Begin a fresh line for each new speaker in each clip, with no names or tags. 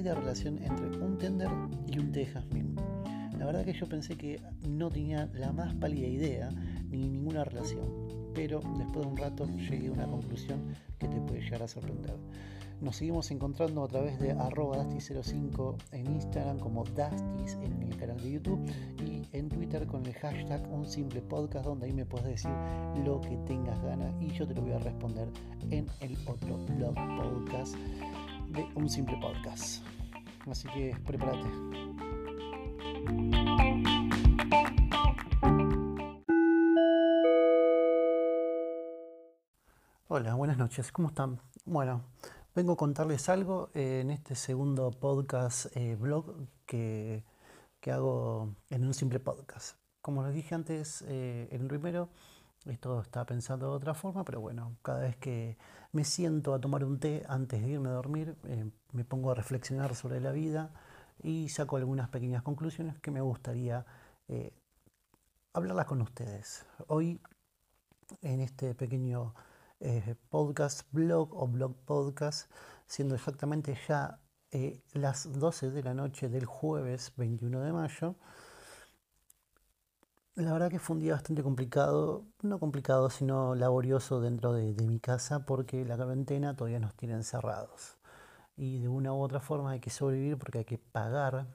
de relación entre un tender y un té de? La verdad que yo pensé que no tenía la más pálida idea ni ninguna relación, pero después de un rato llegué a una conclusión que te puede llegar a sorprender. Nos seguimos encontrando a través de arroba Dusty05 en Instagram como Dusty en el canal de YouTube y en Twitter con el hashtag Un Simple Podcast donde ahí me puedes decir lo que tengas ganas y yo te lo voy a responder en el otro blog podcast de Un Simple Podcast. Así que prepárate. Hola, buenas noches, ¿cómo están? Bueno, Vengo a contarles algo eh, en este segundo podcast eh, blog que, hago en un simple podcast. Como les dije antes eh, en el primero, esto está pensado de otra forma, pero bueno, cada vez que me siento a tomar un té antes de irme a dormir, me pongo a reflexionar sobre la vida y saco algunas pequeñas conclusiones que me gustaría hablarlas con ustedes. Hoy, en este pequeño eh, podcast blog o blog podcast, siendo exactamente ya eh, las 12 de la noche del jueves 21 de mayo. La verdad que fue un día bastante complicado, no complicado, sino laborioso dentro de, mi casa porque la cuarentena todavía nos tiene encerrados. Y de una u otra forma hay que sobrevivir porque hay que pagar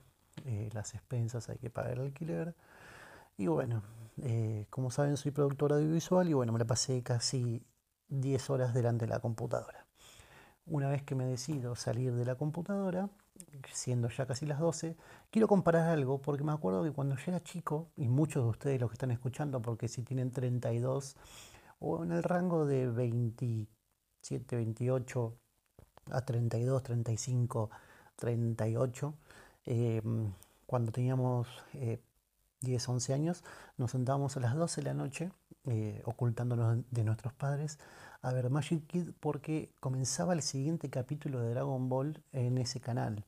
eh, las expensas, hay que pagar el alquiler. Y bueno, como saben soy productor audiovisual y bueno, me la pasé casi 10 horas delante de la computadora. Una vez que me decido salir de la computadora, siendo ya casi las 12, quiero comparar algo porque me acuerdo que cuando yo era chico, y muchos de ustedes los que están escuchando, porque si tienen 32 o en el rango de 27, 28 a 32, 35, 38, cuando teníamos 10, 11 años, nos sentábamos a las 12 de la noche eh, ocultándonos de nuestros padres, a ver Magic Kid porque comenzaba el siguiente capítulo de Dragon Ball en ese canal.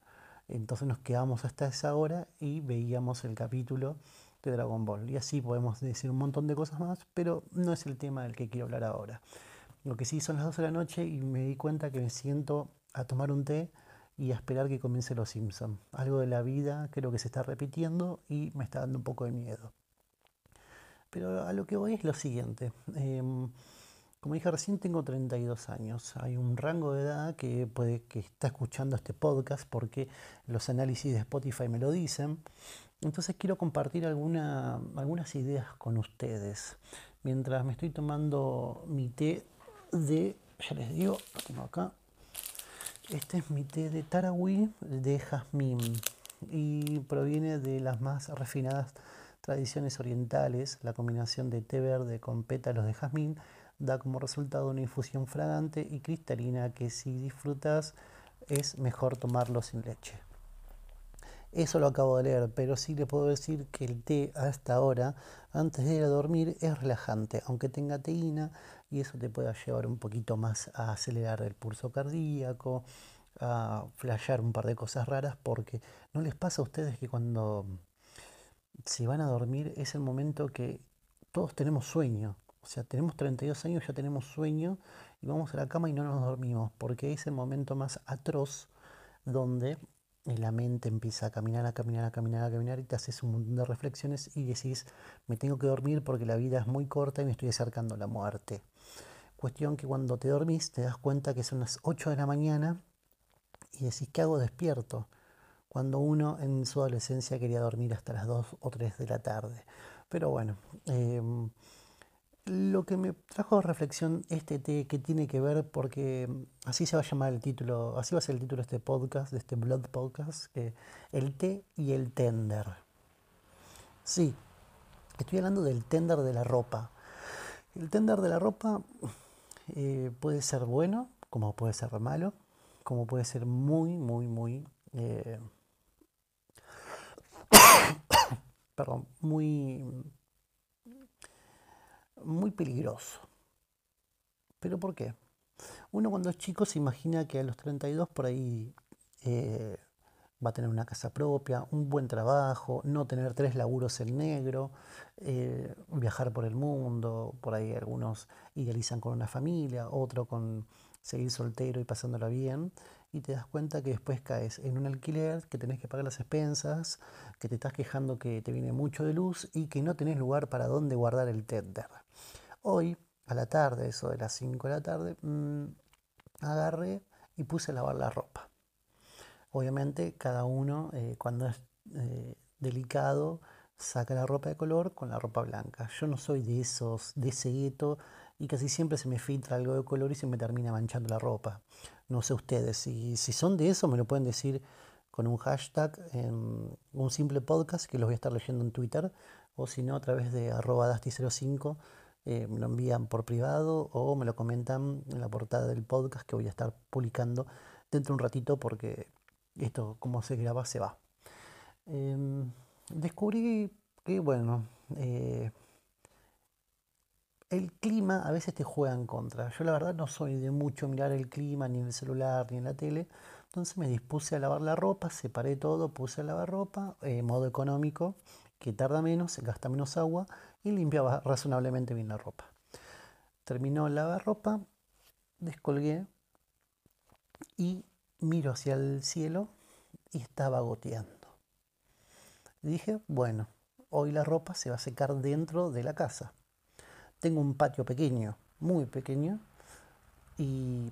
Entonces nos quedamos hasta esa hora y veíamos el capítulo de Dragon Ball. Y así podemos decir un montón de cosas más, pero no es el tema del que quiero hablar ahora. Lo que sí son las 12 de la noche y me di cuenta que me siento a tomar un té y a esperar que comience Los Simpson. Algo de la vida creo que se está repitiendo y me está dando un poco de miedo. Pero a lo que voy es lo siguiente. Em, como dije recién, tengo 32 años. Hay un rango de edad que, puede, que está escuchando este podcast porque los análisis de Spotify me lo dicen. Entonces quiero compartir alguna, algunas ideas con ustedes. Mientras me estoy tomando mi té de, ya les digo, tengo acá. Este es mi té de Tarahui de jazmín y proviene de las más refinadas tradiciones orientales, la combinación de té verde con pétalos de jazmín da como resultado una infusión fragante y cristalina que si disfrutas es mejor tomarlo sin leche. Eso lo acabo de leer, pero sí le puedo decir que el té hasta ahora, antes de ir a dormir, es relajante, aunque tenga teína, y eso te puede llevar un poquito más a acelerar el pulso cardíaco, a flashear un par de cosas raras, porque no les pasa a ustedes que cuando si van a dormir es el momento que todos tenemos sueño. O sea, tenemos 32 años, ya tenemos sueño y vamos a la cama y no nos dormimos, porque es el momento más atroz donde la mente empieza a caminar, a caminar, a caminar, a caminar y te haces un montón de reflexiones y decís, me tengo que dormir porque la vida es muy corta y me estoy acercando a la muerte. Cuestión que cuando te dormís te das cuenta que son las 8 de la mañana y decís, ¿qué hago despierto? cuando uno en su adolescencia quería dormir hasta las 2 o 3 de la tarde. Pero bueno, em, lo que me trajo a reflexión este té que tiene que ver, porque así se va a llamar el título, así va a ser el título de este podcast, de este Blood Podcast, que el té y el tender. Sí, estoy hablando del tender de la ropa. El tender de la ropa eh, puede ser bueno, como puede ser malo, como puede ser muy, muy, muy eh, perdón, muy, muy peligroso. ¿Pero por qué? Uno cuando es chico se imagina que a los 32 por ahí eh, va a tener una casa propia, un buen trabajo, no tener tres laburos en negro, eh, viajar por el mundo, por ahí algunos idealizan con una familia, otro con seguir soltero y pasándola bien, y te das cuenta que después caes en un alquiler, que tenés que pagar las expensas, que te estás quejando que te viene mucho de luz y que no tenés lugar para dónde guardar el tender. Hoy, a la tarde, eso de las 5 de la tarde, mm, agarré y puse a lavar la ropa. Obviamente cada uno eh, cuando es eh, delicado saca la ropa de color con la ropa blanca. Yo no soy de esos, de ese gueto y casi siempre se me filtra algo de color y se me termina manchando la ropa. No sé ustedes, si, si son de eso me lo pueden decir con un hashtag en un simple podcast que los voy a estar leyendo en Twitter o si no a través de arroba dasti05 eh, me lo envían por privado o me lo comentan en la portada del podcast que voy a estar publicando dentro de un ratito porque esto como se graba se va. Em, descubrí que, bueno, eh, el clima a veces te juega en contra. Yo la verdad no soy de mucho mirar el clima ni en el celular ni en la tele. Entonces me dispuse a lavar la ropa, separé todo, puse a lavar ropa, eh, modo económico, que tarda menos, gasta menos agua y limpiaba razonablemente bien la ropa. Terminó lavar ropa, descolgué y miro hacia el cielo y estaba goteando. dije, bueno, hoy la ropa se va a secar dentro de la casa. Tengo un patio pequeño, muy pequeño, y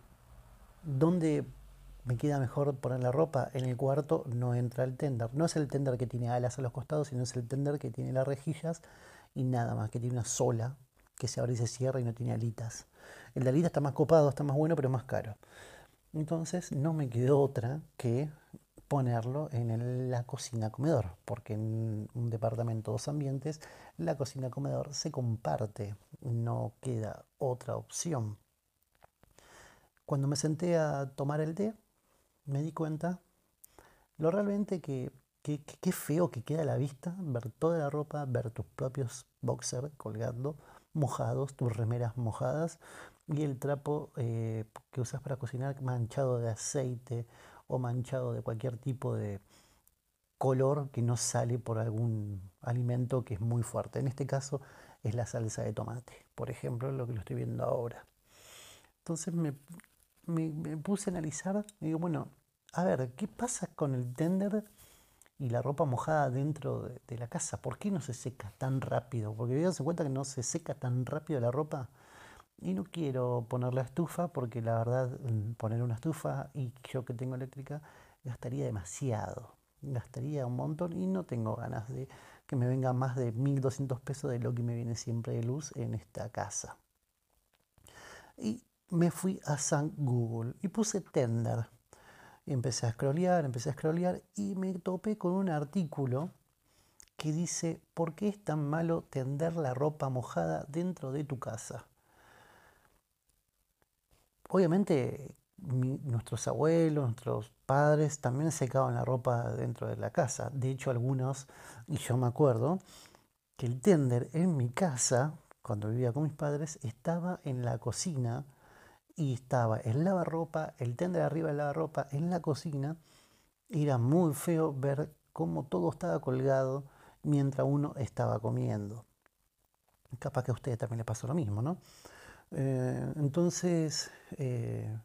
donde me queda mejor poner la ropa en el cuarto no entra el tender. No es el tender que tiene alas a los costados, sino es el tender que tiene las rejillas y nada más, que tiene una sola que se abre y se cierra y no tiene alitas. El de alitas está más copado, está más bueno, pero más caro. Entonces no me quedó otra que ponerlo en la cocina comedor, porque en un departamento dos ambientes la cocina comedor se comparte, no queda otra opción. Cuando me senté a tomar el té, me di cuenta lo realmente que qué feo que queda a la vista ver toda la ropa, ver tus propios boxers colgando mojados, tus remeras mojadas y el trapo eh, que usas para cocinar manchado de aceite o manchado de cualquier tipo de color que no sale por algún alimento que es muy fuerte. En este caso es la salsa de tomate, por ejemplo, lo que lo estoy viendo ahora. Entonces me, puse a analizar y digo, bueno, a ver, ¿qué pasa con el tender y la ropa mojada dentro de, de la casa? ¿Por qué no se seca tan rápido? Porque se cuenta que no se seca tan rápido la ropa y no quiero poner la estufa porque la verdad mm, poner una estufa y yo que tengo eléctrica gastaría demasiado. Gastaría un montón y no tengo ganas de que me venga más de 1200 pesos de lo que me viene siempre de luz en esta casa. Y me fui a San Google y puse tender. Y empecé a scrollear, empecé a scrollear y me topé con un artículo que dice ¿por qué es tan malo tender la ropa mojada dentro de tu casa? Obviamente nuestros abuelos, nuestros padres también secaban la ropa dentro de la casa. De hecho, algunos, y yo me acuerdo, que el tender en mi casa, cuando vivía con mis padres, estaba en la cocina y estaba el lavarropa, el tender arriba del lavarropa en la cocina. Era muy feo ver cómo todo estaba colgado mientras uno estaba comiendo. Capaz que a ustedes también les pasó lo mismo, ¿no? Eh, entonces, eh,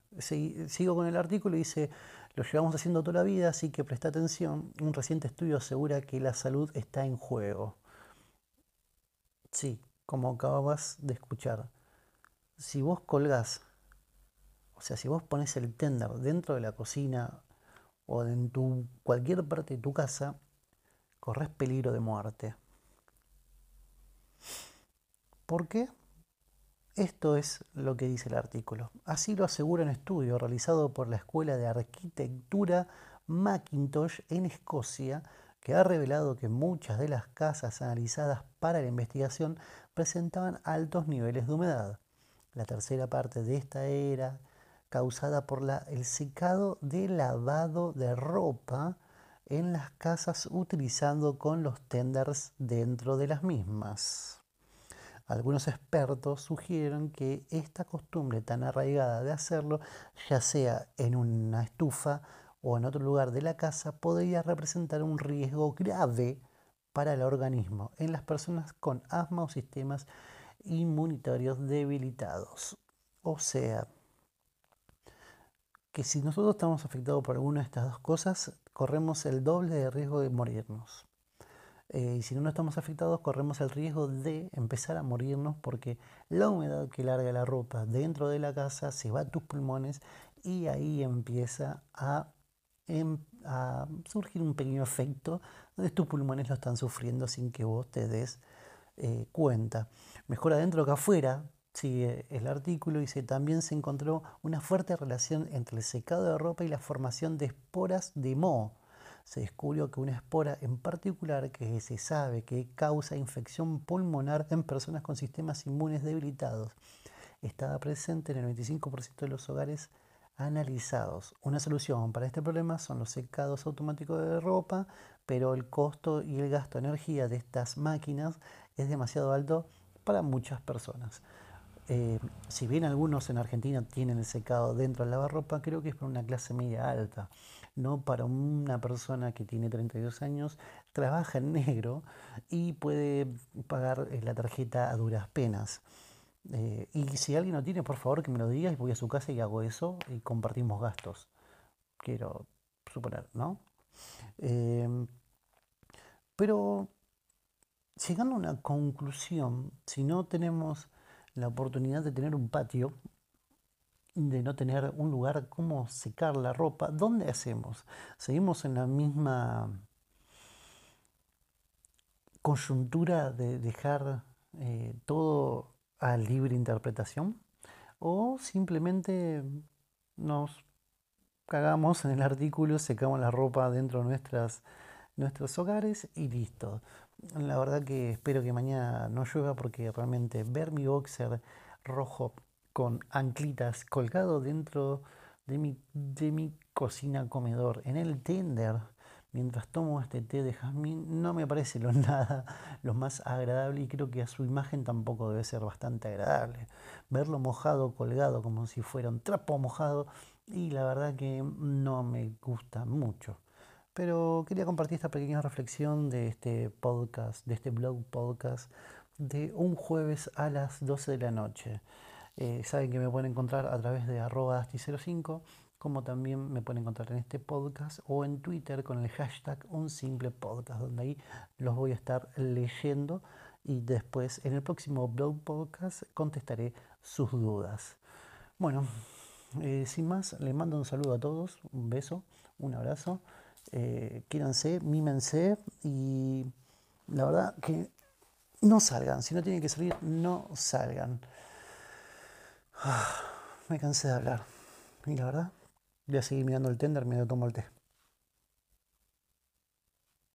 sigo con el artículo y dice, lo llevamos haciendo toda la vida, así que presta atención. Un reciente estudio asegura que la salud está en juego. Sí, como acabas de escuchar. Si vos colgás, o sea, si vos pones el tender dentro de la cocina o en tu, cualquier parte de tu casa, corres peligro de muerte. ¿Por qué? Esto es lo que dice el artículo. Así lo asegura un estudio realizado por la Escuela de Arquitectura Macintosh en Escocia, que ha revelado que muchas de las casas analizadas para la investigación presentaban altos niveles de humedad. La tercera parte de esta era causada por el secado de lavado de ropa en las casas utilizando con los tenders dentro de las mismas. Algunos expertos sugieren que esta costumbre tan arraigada de hacerlo, ya sea en una estufa o en otro lugar de la casa, podría representar un riesgo grave para el organismo en las personas con asma o sistemas inmunitarios debilitados. O sea, que si nosotros estamos afectados por alguna de estas dos cosas, corremos el doble de riesgo de morirnos. Eh, y si no estamos afectados, corremos el riesgo de empezar a morirnos porque la humedad que larga la ropa dentro de la casa se va a tus pulmones y ahí empieza a, em, a surgir un pequeño efecto donde tus pulmones lo están sufriendo sin que vos te des eh, cuenta. Mejor adentro que afuera, sigue el artículo, dice, también se encontró una fuerte relación entre el secado de ropa y la formación de esporas de moho se descubrió que una espora en particular que se sabe que causa infección pulmonar en personas con sistemas inmunes debilitados estaba presente en el 25% de los hogares analizados. Una solución para este problema son los secados automáticos de ropa, pero el costo y el gasto de energía de estas máquinas es demasiado alto para muchas personas. Eh, si bien algunos en Argentina tienen el secado dentro del lavarropa, creo que es para una clase media alta no para una persona que tiene 32 años, trabaja en negro y puede pagar eh, la tarjeta a duras penas. Eh, y si alguien no tiene, por favor que me lo diga y voy a su casa y hago eso y compartimos gastos. Quiero suponer, ¿no? Em, pero llegando a una conclusión, si no tenemos la oportunidad de tener un patio, de no tener un lugar como secar la ropa, ¿dónde hacemos? ¿Seguimos en la misma coyuntura de dejar eh, todo a libre interpretación? ¿O simplemente nos cagamos en el artículo, secamos la ropa dentro de nuestras, nuestros hogares y listo? La verdad que espero que mañana no llueva porque realmente ver mi boxer rojo con anclitas colgado dentro de mi, de mi cocina comedor, en el tender, mientras tomo este té de jazmín, no me parece lo nada lo más agradable y creo que a su imagen tampoco debe ser bastante agradable. Verlo mojado, colgado, como si fuera un trapo mojado, y la verdad que no me gusta mucho. Pero quería compartir esta pequeña reflexión de este podcast, de este blog podcast, de un jueves a las 12 de la noche. Eh, saben que me pueden encontrar a través de arroba 05 como también me pueden encontrar en este podcast o en Twitter con el hashtag un simple podcast, donde ahí los voy a estar leyendo y después en el próximo blog podcast contestaré sus dudas. Bueno, eh, sin más, les mando un saludo a todos, un beso, un abrazo, eh, quírense, mímense y la verdad que no salgan, si no tienen que salir, no salgan. Ah, me cansé de hablar. Y la verdad, voy a seguir mirando el tender mientras tomo el té.